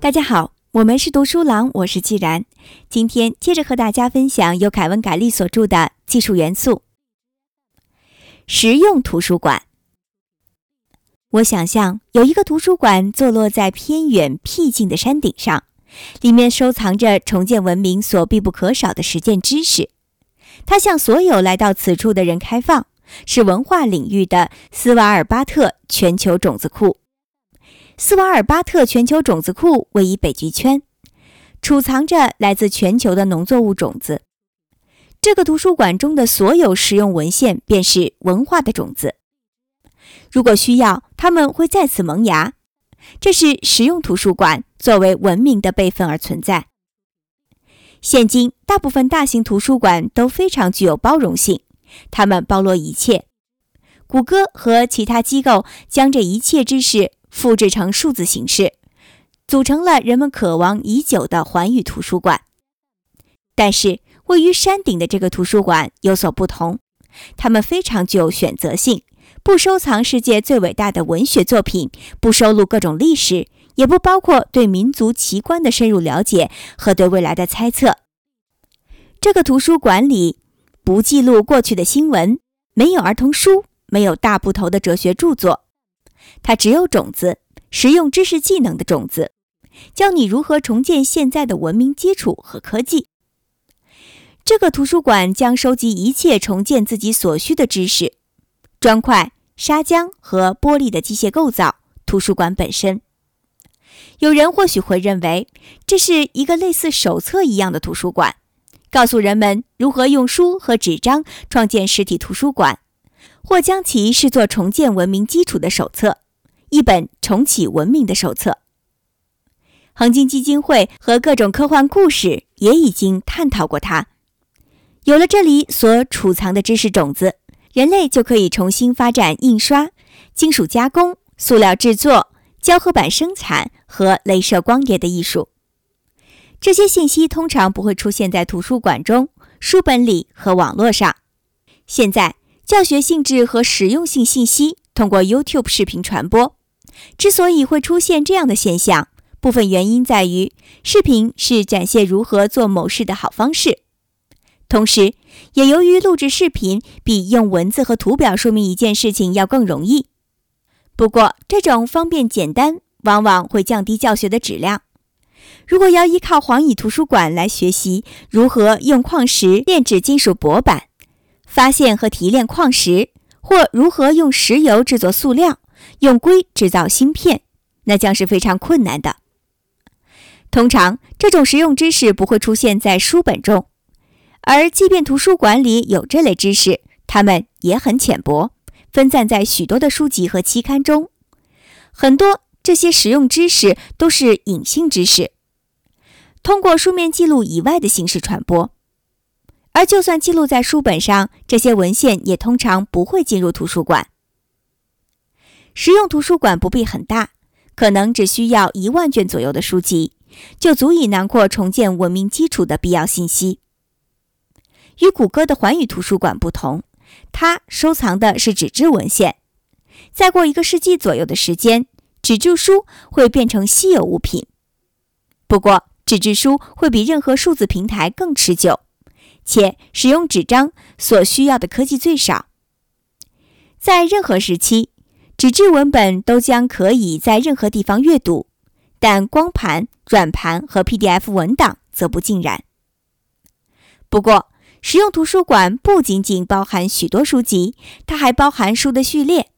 大家好，我们是读书郎，我是既然。今天接着和大家分享由凯文·凯利所著的《技术元素》——实用图书馆。我想象有一个图书馆坐落在偏远僻静的山顶上，里面收藏着重建文明所必不可少的实践知识。它向所有来到此处的人开放，是文化领域的斯瓦尔巴特全球种子库。斯瓦尔巴特全球种子库位于北极圈，储藏着来自全球的农作物种子。这个图书馆中的所有实用文献便是文化的种子。如果需要，他们会再次萌芽。这是实用图书馆作为文明的备份而存在。现今，大部分大型图书馆都非常具有包容性，他们包罗一切。谷歌和其他机构将这一切知识。复制成数字形式，组成了人们渴望已久的环宇图书馆。但是，位于山顶的这个图书馆有所不同，他们非常具有选择性，不收藏世界最伟大的文学作品，不收录各种历史，也不包括对民族奇观的深入了解和对未来的猜测。这个图书馆里不记录过去的新闻，没有儿童书，没有大部头的哲学著作。它只有种子，实用知识技能的种子，教你如何重建现在的文明基础和科技。这个图书馆将收集一切重建自己所需的知识：砖块、砂浆和玻璃的机械构造。图书馆本身，有人或许会认为这是一个类似手册一样的图书馆，告诉人们如何用书和纸张创建实体图书馆。或将其视作重建文明基础的手册，一本重启文明的手册。恒金基金会和各种科幻故事也已经探讨过它。有了这里所储藏的知识种子，人类就可以重新发展印刷、金属加工、塑料制作、胶合板生产和镭射光碟的艺术。这些信息通常不会出现在图书馆中、书本里和网络上。现在。教学性质和实用性信息通过 YouTube 视频传播。之所以会出现这样的现象，部分原因在于视频是展现如何做某事的好方式，同时也由于录制视频比用文字和图表说明一件事情要更容易。不过，这种方便简单往往会降低教学的质量。如果要依靠黄蚁图书馆来学习如何用矿石炼制金属薄板，发现和提炼矿石，或如何用石油制作塑料，用硅制造芯片，那将是非常困难的。通常，这种实用知识不会出现在书本中，而即便图书馆里有这类知识，它们也很浅薄，分散在许多的书籍和期刊中。很多这些实用知识都是隐性知识，通过书面记录以外的形式传播。而就算记录在书本上，这些文献也通常不会进入图书馆。实用图书馆不必很大，可能只需要一万卷左右的书籍，就足以囊括重建文明基础的必要信息。与谷歌的环宇图书馆不同，它收藏的是纸质文献。再过一个世纪左右的时间，纸质书会变成稀有物品。不过，纸质书会比任何数字平台更持久。且使用纸张所需要的科技最少。在任何时期，纸质文本都将可以在任何地方阅读，但光盘、软盘和 PDF 文档则不尽然。不过，实用图书馆不仅仅包含许多书籍，它还包含书的序列。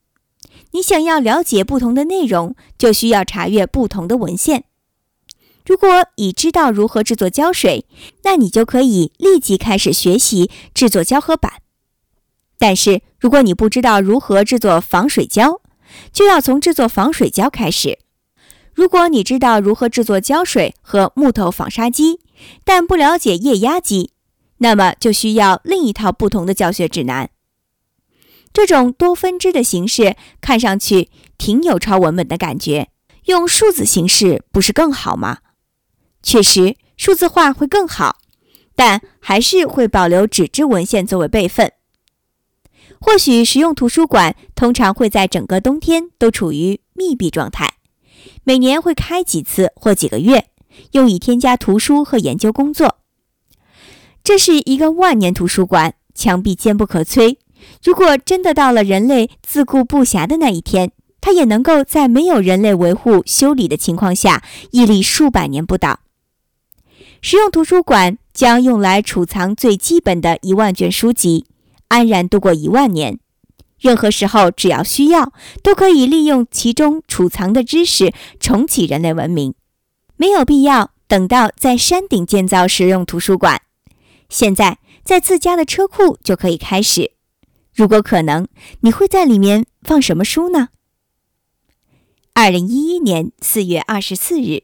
你想要了解不同的内容，就需要查阅不同的文献。如果已知道如何制作胶水，那你就可以立即开始学习制作胶合板。但是，如果你不知道如何制作防水胶，就要从制作防水胶开始。如果你知道如何制作胶水和木头纺纱机，但不了解液压机，那么就需要另一套不同的教学指南。这种多分支的形式看上去挺有抄文本的感觉，用数字形式不是更好吗？确实，数字化会更好，但还是会保留纸质文献作为备份。或许实用图书馆通常会在整个冬天都处于密闭状态，每年会开几次或几个月，用以添加图书和研究工作。这是一个万年图书馆，墙壁坚不可摧。如果真的到了人类自顾不暇的那一天，它也能够在没有人类维护修理的情况下屹立数百年不倒。实用图书馆将用来储藏最基本的一万卷书籍，安然度过一万年。任何时候，只要需要，都可以利用其中储藏的知识重启人类文明。没有必要等到在山顶建造实用图书馆。现在在自家的车库就可以开始。如果可能，你会在里面放什么书呢？二零一一年四月二十四日。